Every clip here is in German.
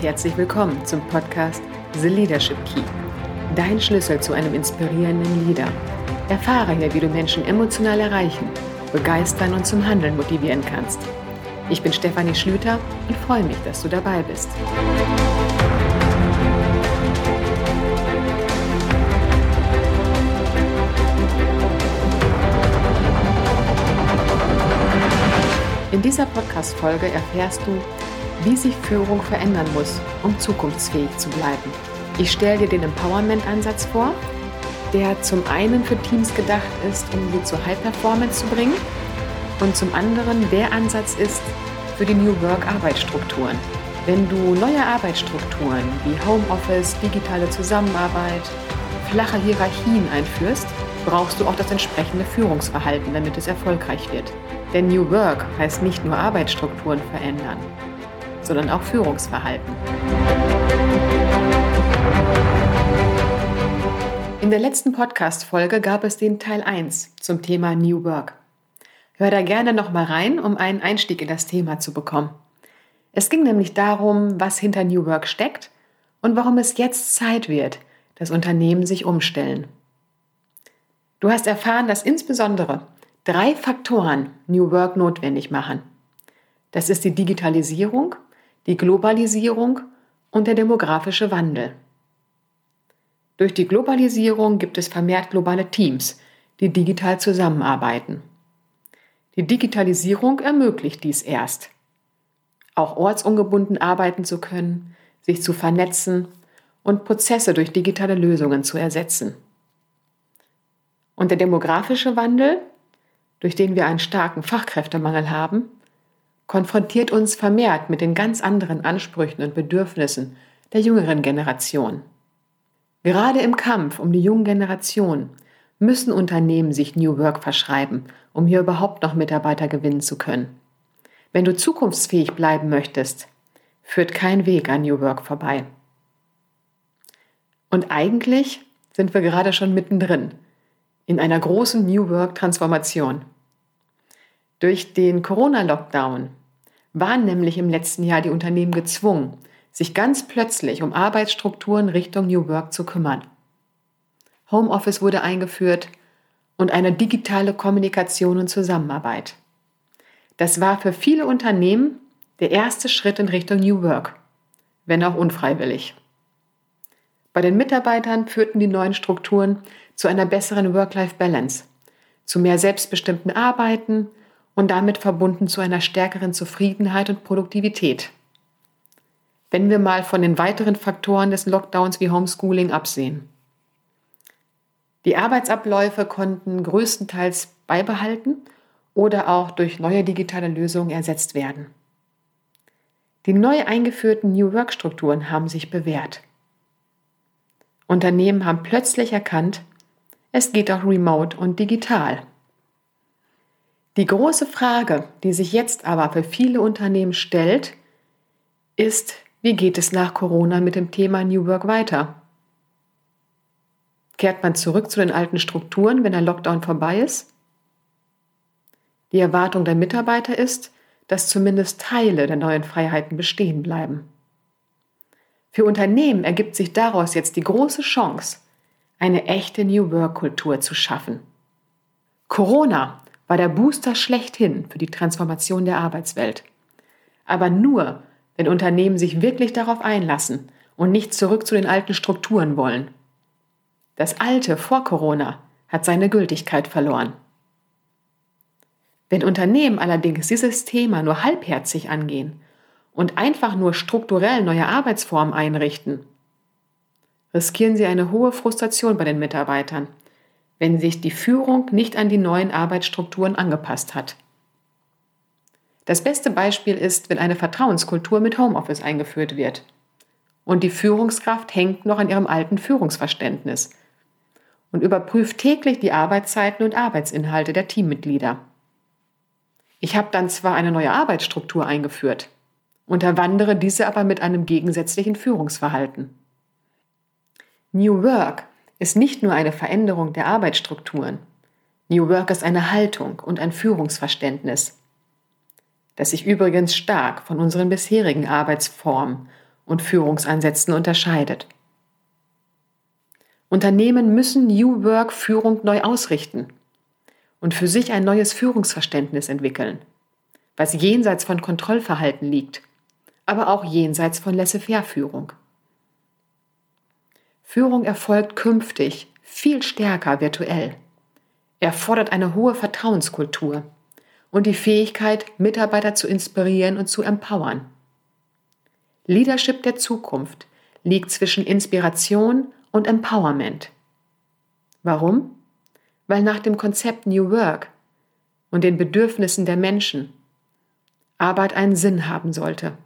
Herzlich willkommen zum Podcast The Leadership Key. Dein Schlüssel zu einem inspirierenden Leader. Erfahre hier, wie du Menschen emotional erreichen, begeistern und zum Handeln motivieren kannst. Ich bin Stefanie Schlüter und freue mich, dass du dabei bist. In dieser Podcast-Folge erfährst du, wie sich Führung verändern muss, um zukunftsfähig zu bleiben. Ich stelle dir den Empowerment-Ansatz vor, der zum einen für Teams gedacht ist, um sie zur High Performance zu bringen und zum anderen der Ansatz ist für die New Work-Arbeitsstrukturen. Wenn du neue Arbeitsstrukturen wie Homeoffice, digitale Zusammenarbeit, flache Hierarchien einführst, brauchst du auch das entsprechende Führungsverhalten, damit es erfolgreich wird. Denn New Work heißt nicht nur Arbeitsstrukturen verändern, sondern auch Führungsverhalten. In der letzten Podcast-Folge gab es den Teil 1 zum Thema New Work. Hör da gerne nochmal rein, um einen Einstieg in das Thema zu bekommen. Es ging nämlich darum, was hinter New Work steckt und warum es jetzt Zeit wird, dass Unternehmen sich umstellen. Du hast erfahren, dass insbesondere drei Faktoren New Work notwendig machen. Das ist die Digitalisierung, die Globalisierung und der demografische Wandel. Durch die Globalisierung gibt es vermehrt globale Teams, die digital zusammenarbeiten. Die Digitalisierung ermöglicht dies erst. Auch ortsungebunden arbeiten zu können, sich zu vernetzen und Prozesse durch digitale Lösungen zu ersetzen. Und der demografische Wandel, durch den wir einen starken Fachkräftemangel haben, konfrontiert uns vermehrt mit den ganz anderen Ansprüchen und Bedürfnissen der jüngeren Generation. Gerade im Kampf um die junge Generation müssen Unternehmen sich New Work verschreiben, um hier überhaupt noch Mitarbeiter gewinnen zu können. Wenn du zukunftsfähig bleiben möchtest, führt kein Weg an New Work vorbei. Und eigentlich sind wir gerade schon mittendrin in einer großen New Work-Transformation. Durch den Corona-Lockdown waren nämlich im letzten Jahr die Unternehmen gezwungen, sich ganz plötzlich um Arbeitsstrukturen Richtung New Work zu kümmern. Homeoffice wurde eingeführt und eine digitale Kommunikation und Zusammenarbeit. Das war für viele Unternehmen der erste Schritt in Richtung New Work, wenn auch unfreiwillig. Bei den Mitarbeitern führten die neuen Strukturen zu einer besseren Work-Life-Balance, zu mehr selbstbestimmten Arbeiten und damit verbunden zu einer stärkeren Zufriedenheit und Produktivität. Wenn wir mal von den weiteren Faktoren des Lockdowns wie Homeschooling absehen. Die Arbeitsabläufe konnten größtenteils beibehalten oder auch durch neue digitale Lösungen ersetzt werden. Die neu eingeführten New Work-Strukturen haben sich bewährt. Unternehmen haben plötzlich erkannt, es geht auch remote und digital. Die große Frage, die sich jetzt aber für viele Unternehmen stellt, ist, wie geht es nach Corona mit dem Thema New Work weiter? Kehrt man zurück zu den alten Strukturen, wenn der Lockdown vorbei ist? Die Erwartung der Mitarbeiter ist, dass zumindest Teile der neuen Freiheiten bestehen bleiben. Für Unternehmen ergibt sich daraus jetzt die große Chance, eine echte New Work-Kultur zu schaffen. Corona war der Booster schlechthin für die Transformation der Arbeitswelt. Aber nur, wenn Unternehmen sich wirklich darauf einlassen und nicht zurück zu den alten Strukturen wollen. Das Alte vor Corona hat seine Gültigkeit verloren. Wenn Unternehmen allerdings dieses Thema nur halbherzig angehen und einfach nur strukturell neue Arbeitsformen einrichten, riskieren sie eine hohe Frustration bei den Mitarbeitern wenn sich die Führung nicht an die neuen Arbeitsstrukturen angepasst hat. Das beste Beispiel ist, wenn eine Vertrauenskultur mit Homeoffice eingeführt wird. Und die Führungskraft hängt noch an ihrem alten Führungsverständnis und überprüft täglich die Arbeitszeiten und Arbeitsinhalte der Teammitglieder. Ich habe dann zwar eine neue Arbeitsstruktur eingeführt, unterwandere diese aber mit einem gegensätzlichen Führungsverhalten. New Work ist nicht nur eine Veränderung der Arbeitsstrukturen. New Work ist eine Haltung und ein Führungsverständnis, das sich übrigens stark von unseren bisherigen Arbeitsformen und Führungsansätzen unterscheidet. Unternehmen müssen New Work Führung neu ausrichten und für sich ein neues Führungsverständnis entwickeln, was jenseits von Kontrollverhalten liegt, aber auch jenseits von Laissez-faire-Führung. Führung erfolgt künftig viel stärker virtuell. Er fordert eine hohe Vertrauenskultur und die Fähigkeit, Mitarbeiter zu inspirieren und zu empowern. Leadership der Zukunft liegt zwischen Inspiration und Empowerment. Warum? Weil nach dem Konzept New Work und den Bedürfnissen der Menschen Arbeit einen Sinn haben sollte,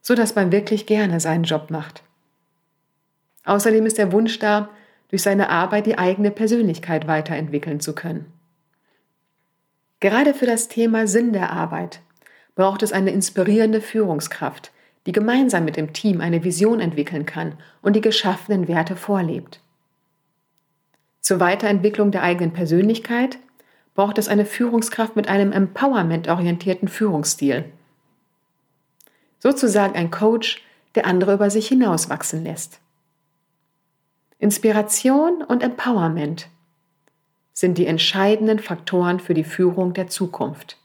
so dass man wirklich gerne seinen Job macht. Außerdem ist der Wunsch da, durch seine Arbeit die eigene Persönlichkeit weiterentwickeln zu können. Gerade für das Thema Sinn der Arbeit braucht es eine inspirierende Führungskraft, die gemeinsam mit dem Team eine Vision entwickeln kann und die geschaffenen Werte vorlebt. Zur Weiterentwicklung der eigenen Persönlichkeit braucht es eine Führungskraft mit einem empowerment-orientierten Führungsstil. Sozusagen ein Coach, der andere über sich hinauswachsen lässt. Inspiration und Empowerment sind die entscheidenden Faktoren für die Führung der Zukunft.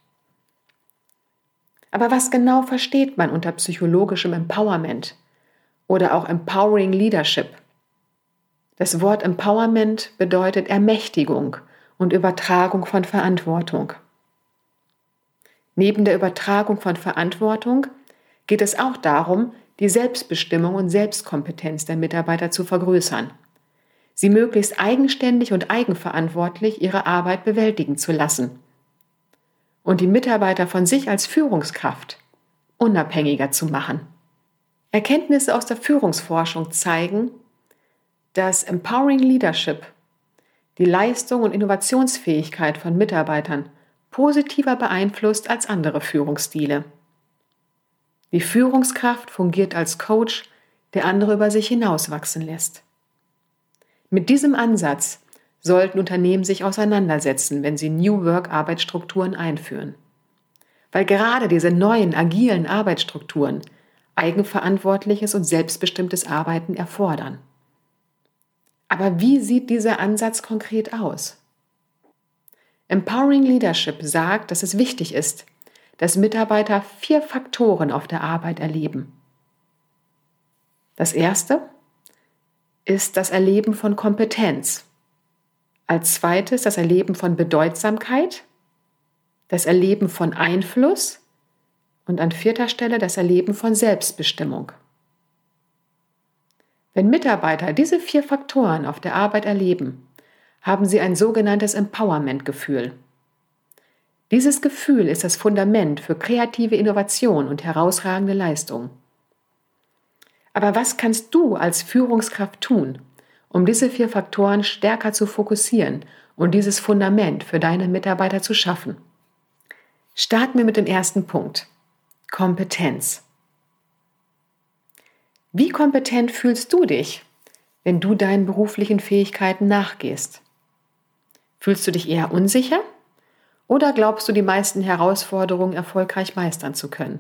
Aber was genau versteht man unter psychologischem Empowerment oder auch Empowering Leadership? Das Wort Empowerment bedeutet Ermächtigung und Übertragung von Verantwortung. Neben der Übertragung von Verantwortung geht es auch darum, die Selbstbestimmung und Selbstkompetenz der Mitarbeiter zu vergrößern, sie möglichst eigenständig und eigenverantwortlich ihre Arbeit bewältigen zu lassen und die Mitarbeiter von sich als Führungskraft unabhängiger zu machen. Erkenntnisse aus der Führungsforschung zeigen, dass Empowering Leadership die Leistung und Innovationsfähigkeit von Mitarbeitern positiver beeinflusst als andere Führungsstile. Die Führungskraft fungiert als Coach, der andere über sich hinauswachsen lässt. Mit diesem Ansatz sollten Unternehmen sich auseinandersetzen, wenn sie New Work Arbeitsstrukturen einführen. Weil gerade diese neuen agilen Arbeitsstrukturen eigenverantwortliches und selbstbestimmtes Arbeiten erfordern. Aber wie sieht dieser Ansatz konkret aus? Empowering Leadership sagt, dass es wichtig ist, dass Mitarbeiter vier Faktoren auf der Arbeit erleben. Das erste ist das Erleben von Kompetenz. Als zweites das Erleben von Bedeutsamkeit, das Erleben von Einfluss und an vierter Stelle das Erleben von Selbstbestimmung. Wenn Mitarbeiter diese vier Faktoren auf der Arbeit erleben, haben sie ein sogenanntes Empowerment-Gefühl. Dieses Gefühl ist das Fundament für kreative Innovation und herausragende Leistung. Aber was kannst du als Führungskraft tun, um diese vier Faktoren stärker zu fokussieren und dieses Fundament für deine Mitarbeiter zu schaffen. Starten wir mit dem ersten Punkt. Kompetenz. Wie kompetent fühlst du dich, wenn du deinen beruflichen Fähigkeiten nachgehst? Fühlst du dich eher unsicher oder glaubst du, die meisten Herausforderungen erfolgreich meistern zu können?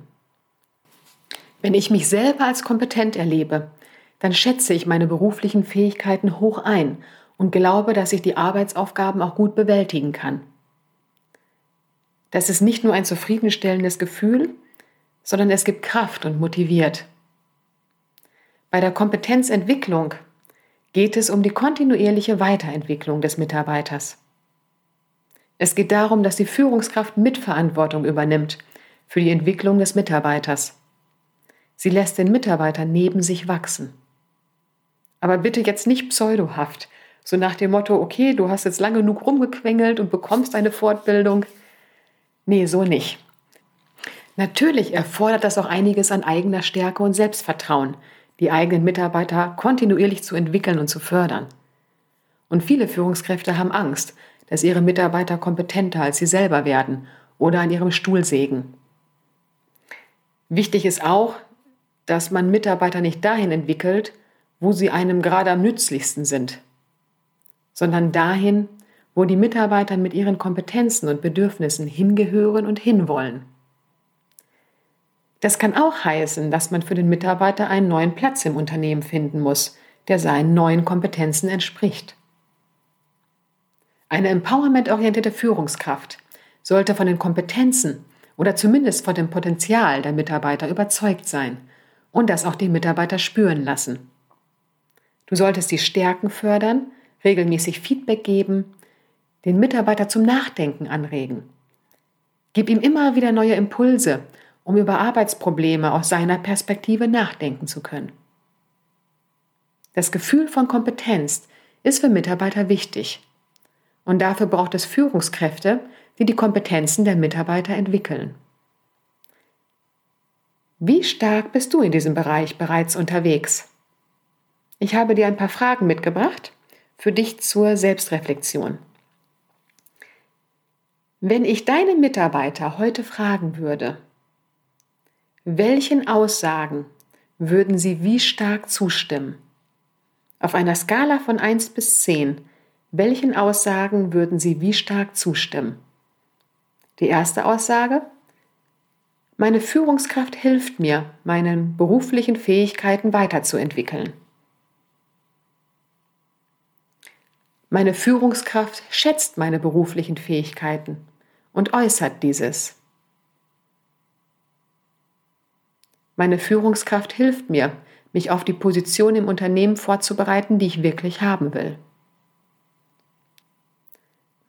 Wenn ich mich selber als kompetent erlebe, dann schätze ich meine beruflichen Fähigkeiten hoch ein und glaube, dass ich die Arbeitsaufgaben auch gut bewältigen kann. Das ist nicht nur ein zufriedenstellendes Gefühl, sondern es gibt Kraft und motiviert. Bei der Kompetenzentwicklung geht es um die kontinuierliche Weiterentwicklung des Mitarbeiters. Es geht darum, dass die Führungskraft Mitverantwortung übernimmt für die Entwicklung des Mitarbeiters. Sie lässt den Mitarbeiter neben sich wachsen. Aber bitte jetzt nicht pseudohaft. So nach dem Motto, okay, du hast jetzt lange genug rumgequengelt und bekommst eine Fortbildung. Nee, so nicht. Natürlich erfordert das auch einiges an eigener Stärke und Selbstvertrauen, die eigenen Mitarbeiter kontinuierlich zu entwickeln und zu fördern. Und viele Führungskräfte haben Angst, dass ihre Mitarbeiter kompetenter als sie selber werden oder an ihrem Stuhl sägen. Wichtig ist auch, dass man Mitarbeiter nicht dahin entwickelt, wo sie einem gerade am nützlichsten sind, sondern dahin, wo die Mitarbeiter mit ihren Kompetenzen und Bedürfnissen hingehören und hinwollen. Das kann auch heißen, dass man für den Mitarbeiter einen neuen Platz im Unternehmen finden muss, der seinen neuen Kompetenzen entspricht. Eine empowerment-orientierte Führungskraft sollte von den Kompetenzen oder zumindest von dem Potenzial der Mitarbeiter überzeugt sein und das auch die Mitarbeiter spüren lassen. Du solltest die Stärken fördern, regelmäßig Feedback geben, den Mitarbeiter zum Nachdenken anregen. Gib ihm immer wieder neue Impulse, um über Arbeitsprobleme aus seiner Perspektive nachdenken zu können. Das Gefühl von Kompetenz ist für Mitarbeiter wichtig. Und dafür braucht es Führungskräfte, die die Kompetenzen der Mitarbeiter entwickeln. Wie stark bist du in diesem Bereich bereits unterwegs? Ich habe dir ein paar Fragen mitgebracht für dich zur Selbstreflexion. Wenn ich deine Mitarbeiter heute fragen würde, welchen Aussagen würden sie wie stark zustimmen? Auf einer Skala von 1 bis 10, welchen Aussagen würden sie wie stark zustimmen? Die erste Aussage, meine Führungskraft hilft mir, meinen beruflichen Fähigkeiten weiterzuentwickeln. Meine Führungskraft schätzt meine beruflichen Fähigkeiten und äußert dieses. Meine Führungskraft hilft mir, mich auf die Position im Unternehmen vorzubereiten, die ich wirklich haben will.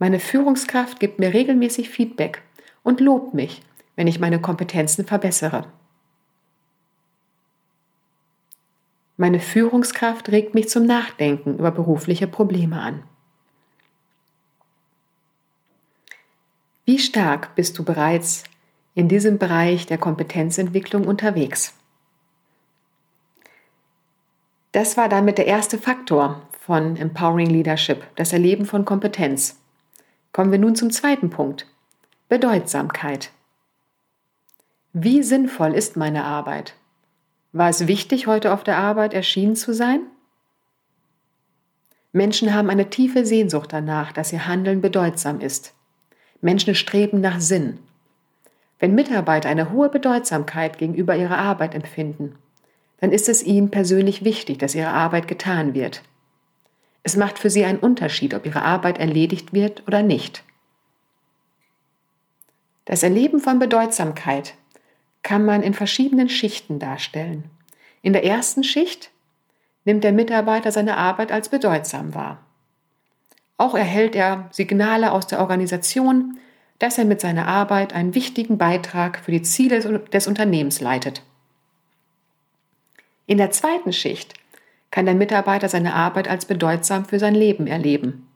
Meine Führungskraft gibt mir regelmäßig Feedback und lobt mich, wenn ich meine Kompetenzen verbessere. Meine Führungskraft regt mich zum Nachdenken über berufliche Probleme an. Wie stark bist du bereits in diesem Bereich der Kompetenzentwicklung unterwegs? Das war damit der erste Faktor von Empowering Leadership, das Erleben von Kompetenz. Kommen wir nun zum zweiten Punkt. Bedeutsamkeit. Wie sinnvoll ist meine Arbeit? War es wichtig, heute auf der Arbeit erschienen zu sein? Menschen haben eine tiefe Sehnsucht danach, dass ihr Handeln bedeutsam ist. Menschen streben nach Sinn. Wenn Mitarbeiter eine hohe Bedeutsamkeit gegenüber ihrer Arbeit empfinden, dann ist es ihnen persönlich wichtig, dass ihre Arbeit getan wird. Es macht für sie einen Unterschied, ob ihre Arbeit erledigt wird oder nicht. Das Erleben von Bedeutsamkeit kann man in verschiedenen Schichten darstellen. In der ersten Schicht nimmt der Mitarbeiter seine Arbeit als bedeutsam wahr. Auch erhält er Signale aus der Organisation, dass er mit seiner Arbeit einen wichtigen Beitrag für die Ziele des Unternehmens leitet. In der zweiten Schicht kann der Mitarbeiter seine Arbeit als bedeutsam für sein Leben erleben.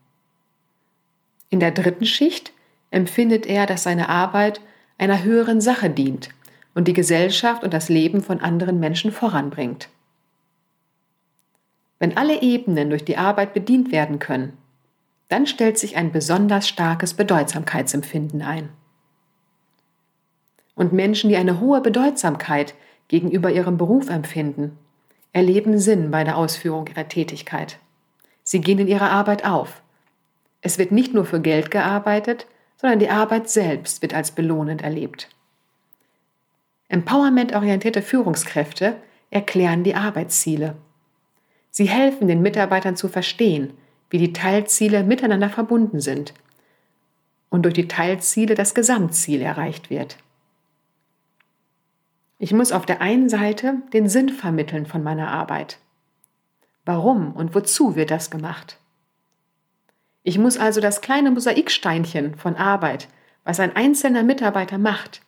In der dritten Schicht empfindet er, dass seine Arbeit einer höheren Sache dient und die Gesellschaft und das Leben von anderen Menschen voranbringt. Wenn alle Ebenen durch die Arbeit bedient werden können, dann stellt sich ein besonders starkes Bedeutsamkeitsempfinden ein. Und Menschen, die eine hohe Bedeutsamkeit gegenüber ihrem Beruf empfinden, erleben Sinn bei der Ausführung ihrer Tätigkeit. Sie gehen in ihrer Arbeit auf. Es wird nicht nur für Geld gearbeitet, sondern die Arbeit selbst wird als belohnend erlebt. Empowerment-orientierte Führungskräfte erklären die Arbeitsziele. Sie helfen den Mitarbeitern zu verstehen, wie die Teilziele miteinander verbunden sind und durch die Teilziele das Gesamtziel erreicht wird. Ich muss auf der einen Seite den Sinn vermitteln von meiner Arbeit. Warum und wozu wird das gemacht? Ich muss also das kleine Mosaiksteinchen von Arbeit, was ein einzelner Mitarbeiter macht,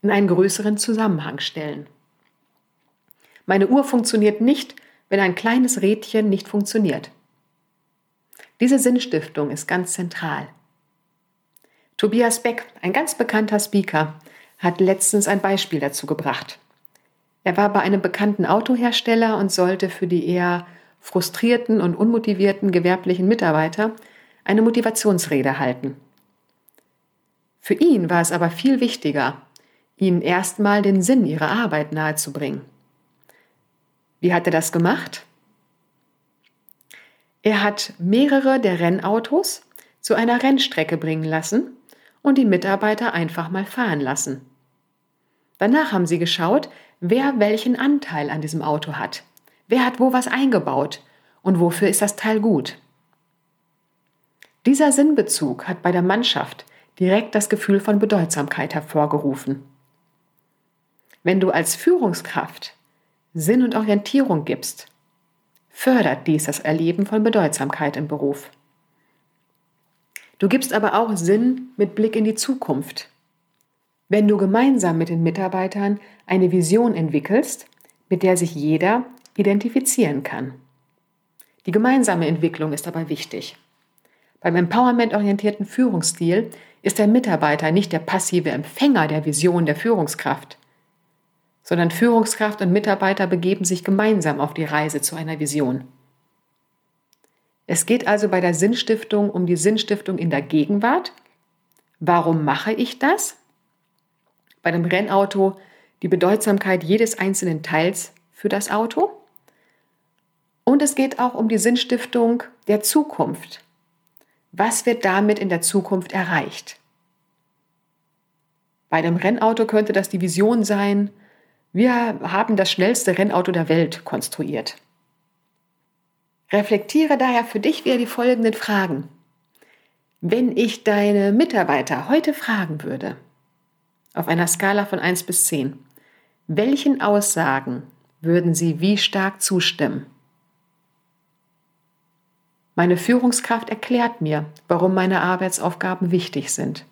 in einen größeren Zusammenhang stellen. Meine Uhr funktioniert nicht, wenn ein kleines Rädchen nicht funktioniert. Diese Sinnstiftung ist ganz zentral. Tobias Beck, ein ganz bekannter Speaker, hat letztens ein Beispiel dazu gebracht. Er war bei einem bekannten Autohersteller und sollte für die eher frustrierten und unmotivierten gewerblichen Mitarbeiter eine Motivationsrede halten. Für ihn war es aber viel wichtiger, ihnen erstmal den Sinn ihrer Arbeit nahezubringen. Wie hat er das gemacht? Er hat mehrere der Rennautos zu einer Rennstrecke bringen lassen und die Mitarbeiter einfach mal fahren lassen. Danach haben sie geschaut, wer welchen Anteil an diesem Auto hat. Wer hat wo was eingebaut und wofür ist das Teil gut. Dieser Sinnbezug hat bei der Mannschaft direkt das Gefühl von Bedeutsamkeit hervorgerufen. Wenn du als Führungskraft Sinn und Orientierung gibst, fördert dies das Erleben von Bedeutsamkeit im Beruf. Du gibst aber auch Sinn mit Blick in die Zukunft. Wenn du gemeinsam mit den Mitarbeitern eine Vision entwickelst, mit der sich jeder identifizieren kann. Die gemeinsame Entwicklung ist aber wichtig. Beim empowerment-orientierten Führungsstil ist der Mitarbeiter nicht der passive Empfänger der Vision der Führungskraft, sondern Führungskraft und Mitarbeiter begeben sich gemeinsam auf die Reise zu einer Vision. Es geht also bei der Sinnstiftung um die Sinnstiftung in der Gegenwart. Warum mache ich das? Bei dem Rennauto die Bedeutsamkeit jedes einzelnen Teils für das Auto. Und es geht auch um die Sinnstiftung der Zukunft. Was wird damit in der Zukunft erreicht? Bei dem Rennauto könnte das die Vision sein, wir haben das schnellste Rennauto der Welt konstruiert. Reflektiere daher für dich wieder die folgenden Fragen. Wenn ich deine Mitarbeiter heute fragen würde, auf einer Skala von 1 bis 10, welchen Aussagen würden sie wie stark zustimmen? Meine Führungskraft erklärt mir, warum meine Arbeitsaufgaben wichtig sind.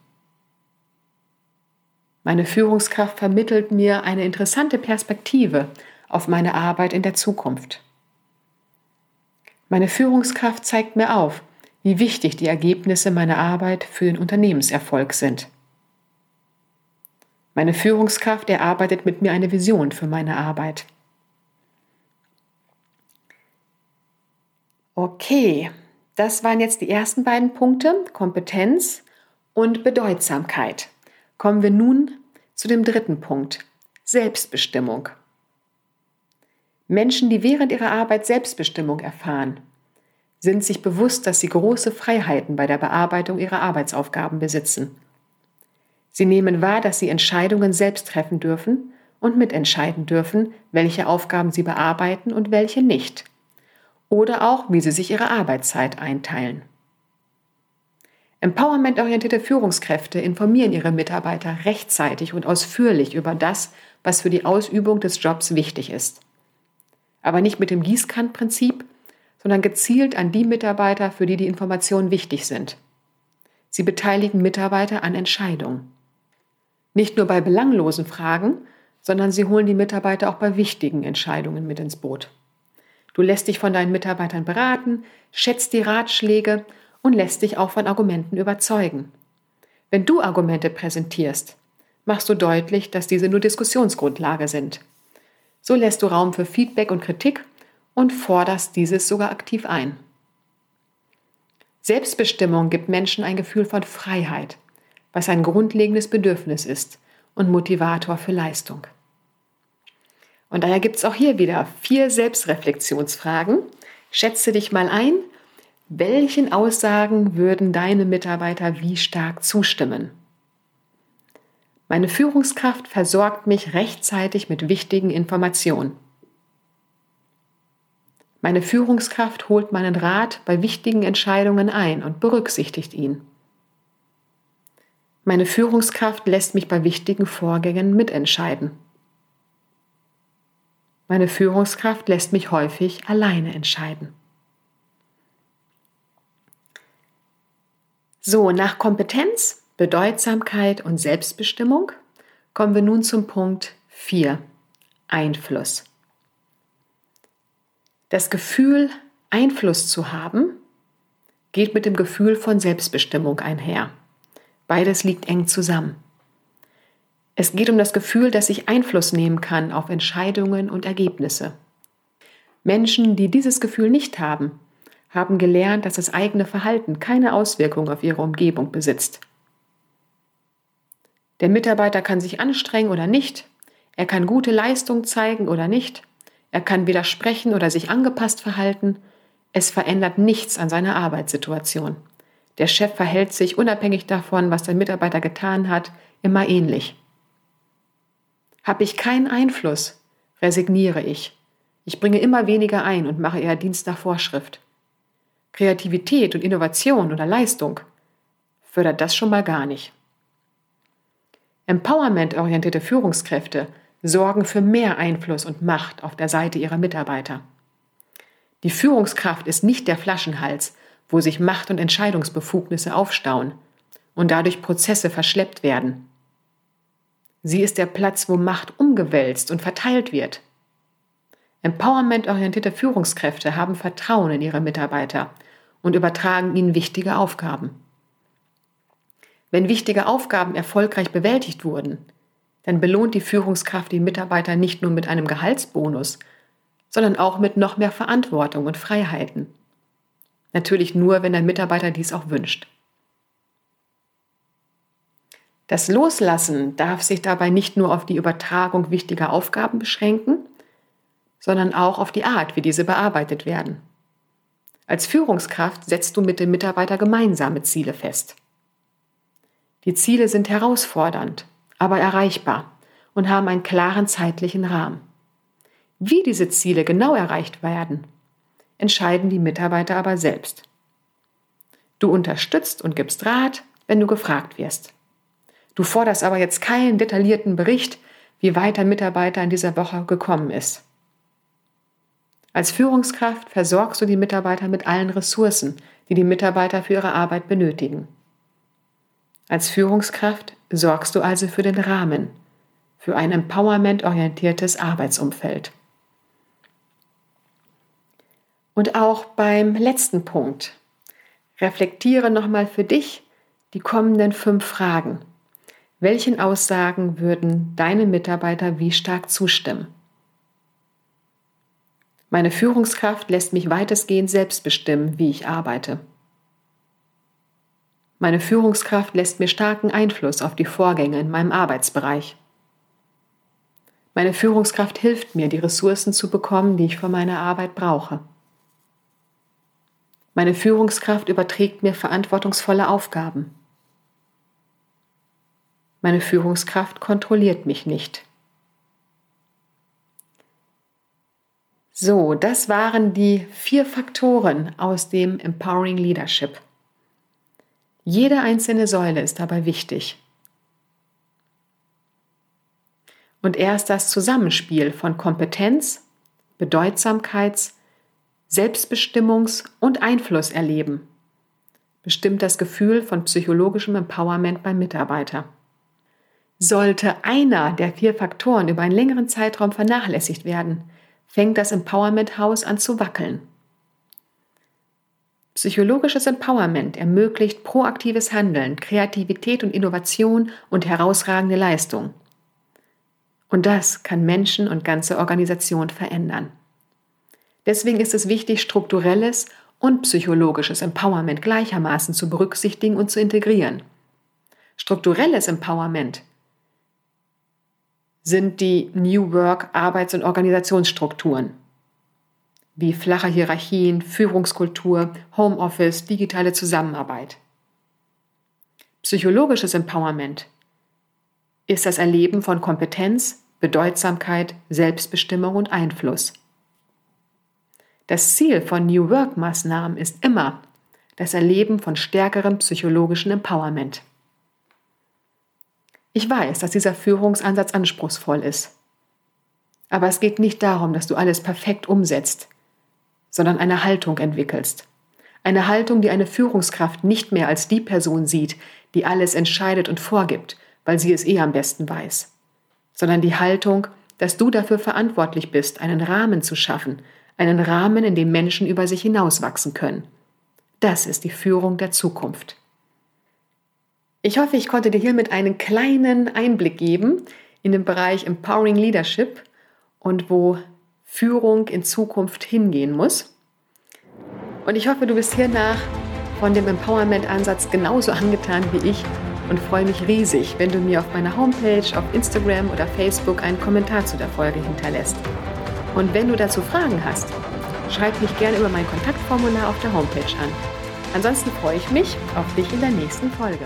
Meine Führungskraft vermittelt mir eine interessante Perspektive auf meine Arbeit in der Zukunft. Meine Führungskraft zeigt mir auf, wie wichtig die Ergebnisse meiner Arbeit für den Unternehmenserfolg sind. Meine Führungskraft erarbeitet mit mir eine Vision für meine Arbeit. Okay, das waren jetzt die ersten beiden Punkte, Kompetenz und Bedeutsamkeit. Kommen wir nun zu dem dritten Punkt, Selbstbestimmung. Menschen, die während ihrer Arbeit Selbstbestimmung erfahren, sind sich bewusst, dass sie große Freiheiten bei der Bearbeitung ihrer Arbeitsaufgaben besitzen. Sie nehmen wahr, dass sie Entscheidungen selbst treffen dürfen und mitentscheiden dürfen, welche Aufgaben sie bearbeiten und welche nicht. Oder auch, wie sie sich ihre Arbeitszeit einteilen. Empowerment-orientierte Führungskräfte informieren ihre Mitarbeiter rechtzeitig und ausführlich über das, was für die Ausübung des Jobs wichtig ist aber nicht mit dem Gießkannenprinzip, sondern gezielt an die Mitarbeiter, für die die Informationen wichtig sind. Sie beteiligen Mitarbeiter an Entscheidungen. Nicht nur bei belanglosen Fragen, sondern sie holen die Mitarbeiter auch bei wichtigen Entscheidungen mit ins Boot. Du lässt dich von deinen Mitarbeitern beraten, schätzt die Ratschläge und lässt dich auch von Argumenten überzeugen. Wenn du Argumente präsentierst, machst du deutlich, dass diese nur Diskussionsgrundlage sind so lässt du Raum für Feedback und Kritik und forderst dieses sogar aktiv ein. Selbstbestimmung gibt Menschen ein Gefühl von Freiheit, was ein grundlegendes Bedürfnis ist und Motivator für Leistung. Und daher gibt es auch hier wieder vier Selbstreflexionsfragen. Schätze dich mal ein, welchen Aussagen würden deine Mitarbeiter wie stark zustimmen? Meine Führungskraft versorgt mich rechtzeitig mit wichtigen Informationen. Meine Führungskraft holt meinen Rat bei wichtigen Entscheidungen ein und berücksichtigt ihn. Meine Führungskraft lässt mich bei wichtigen Vorgängen mitentscheiden. Meine Führungskraft lässt mich häufig alleine entscheiden. So, nach Kompetenz Bedeutsamkeit und Selbstbestimmung kommen wir nun zum Punkt 4. Einfluss. Das Gefühl, Einfluss zu haben, geht mit dem Gefühl von Selbstbestimmung einher. Beides liegt eng zusammen. Es geht um das Gefühl, dass ich Einfluss nehmen kann auf Entscheidungen und Ergebnisse. Menschen, die dieses Gefühl nicht haben, haben gelernt, dass das eigene Verhalten keine Auswirkung auf ihre Umgebung besitzt. Der Mitarbeiter kann sich anstrengen oder nicht. Er kann gute Leistung zeigen oder nicht. Er kann widersprechen oder sich angepasst verhalten. Es verändert nichts an seiner Arbeitssituation. Der Chef verhält sich unabhängig davon, was der Mitarbeiter getan hat, immer ähnlich. Habe ich keinen Einfluss, resigniere ich. Ich bringe immer weniger ein und mache eher Dienst nach Vorschrift. Kreativität und Innovation oder Leistung fördert das schon mal gar nicht. Empowerment-orientierte Führungskräfte sorgen für mehr Einfluss und Macht auf der Seite ihrer Mitarbeiter. Die Führungskraft ist nicht der Flaschenhals, wo sich Macht und Entscheidungsbefugnisse aufstauen und dadurch Prozesse verschleppt werden. Sie ist der Platz, wo Macht umgewälzt und verteilt wird. Empowerment-orientierte Führungskräfte haben Vertrauen in ihre Mitarbeiter und übertragen ihnen wichtige Aufgaben. Wenn wichtige Aufgaben erfolgreich bewältigt wurden, dann belohnt die Führungskraft die Mitarbeiter nicht nur mit einem Gehaltsbonus, sondern auch mit noch mehr Verantwortung und Freiheiten. Natürlich nur, wenn der Mitarbeiter dies auch wünscht. Das Loslassen darf sich dabei nicht nur auf die Übertragung wichtiger Aufgaben beschränken, sondern auch auf die Art, wie diese bearbeitet werden. Als Führungskraft setzt du mit dem Mitarbeiter gemeinsame Ziele fest. Die Ziele sind herausfordernd, aber erreichbar und haben einen klaren zeitlichen Rahmen. Wie diese Ziele genau erreicht werden, entscheiden die Mitarbeiter aber selbst. Du unterstützt und gibst Rat, wenn du gefragt wirst. Du forderst aber jetzt keinen detaillierten Bericht, wie weit ein Mitarbeiter in dieser Woche gekommen ist. Als Führungskraft versorgst du die Mitarbeiter mit allen Ressourcen, die die Mitarbeiter für ihre Arbeit benötigen. Als Führungskraft sorgst du also für den Rahmen, für ein empowerment-orientiertes Arbeitsumfeld. Und auch beim letzten Punkt. Reflektiere nochmal für dich die kommenden fünf Fragen. Welchen Aussagen würden deine Mitarbeiter wie stark zustimmen? Meine Führungskraft lässt mich weitestgehend selbst bestimmen, wie ich arbeite. Meine Führungskraft lässt mir starken Einfluss auf die Vorgänge in meinem Arbeitsbereich. Meine Führungskraft hilft mir, die Ressourcen zu bekommen, die ich für meine Arbeit brauche. Meine Führungskraft überträgt mir verantwortungsvolle Aufgaben. Meine Führungskraft kontrolliert mich nicht. So, das waren die vier Faktoren aus dem Empowering Leadership. Jede einzelne Säule ist dabei wichtig. Und erst das Zusammenspiel von Kompetenz, Bedeutsamkeits, Selbstbestimmungs- und Einflusserleben bestimmt das Gefühl von psychologischem Empowerment beim Mitarbeiter. Sollte einer der vier Faktoren über einen längeren Zeitraum vernachlässigt werden, fängt das Empowerment House an zu wackeln. Psychologisches Empowerment ermöglicht proaktives Handeln, Kreativität und Innovation und herausragende Leistung. Und das kann Menschen und ganze Organisationen verändern. Deswegen ist es wichtig, strukturelles und psychologisches Empowerment gleichermaßen zu berücksichtigen und zu integrieren. Strukturelles Empowerment sind die New Work Arbeits- und Organisationsstrukturen wie flache Hierarchien, Führungskultur, Homeoffice, digitale Zusammenarbeit. Psychologisches Empowerment ist das Erleben von Kompetenz, Bedeutsamkeit, Selbstbestimmung und Einfluss. Das Ziel von New Work-Maßnahmen ist immer das Erleben von stärkerem psychologischen Empowerment. Ich weiß, dass dieser Führungsansatz anspruchsvoll ist. Aber es geht nicht darum, dass du alles perfekt umsetzt, sondern eine Haltung entwickelst. Eine Haltung, die eine Führungskraft nicht mehr als die Person sieht, die alles entscheidet und vorgibt, weil sie es eh am besten weiß, sondern die Haltung, dass du dafür verantwortlich bist, einen Rahmen zu schaffen, einen Rahmen, in dem Menschen über sich hinauswachsen können. Das ist die Führung der Zukunft. Ich hoffe, ich konnte dir hiermit einen kleinen Einblick geben in den Bereich Empowering Leadership und wo Führung in Zukunft hingehen muss. Und ich hoffe, du bist hiernach von dem Empowerment-Ansatz genauso angetan wie ich und freue mich riesig, wenn du mir auf meiner Homepage, auf Instagram oder Facebook einen Kommentar zu der Folge hinterlässt. Und wenn du dazu Fragen hast, schreib mich gerne über mein Kontaktformular auf der Homepage an. Ansonsten freue ich mich auf dich in der nächsten Folge.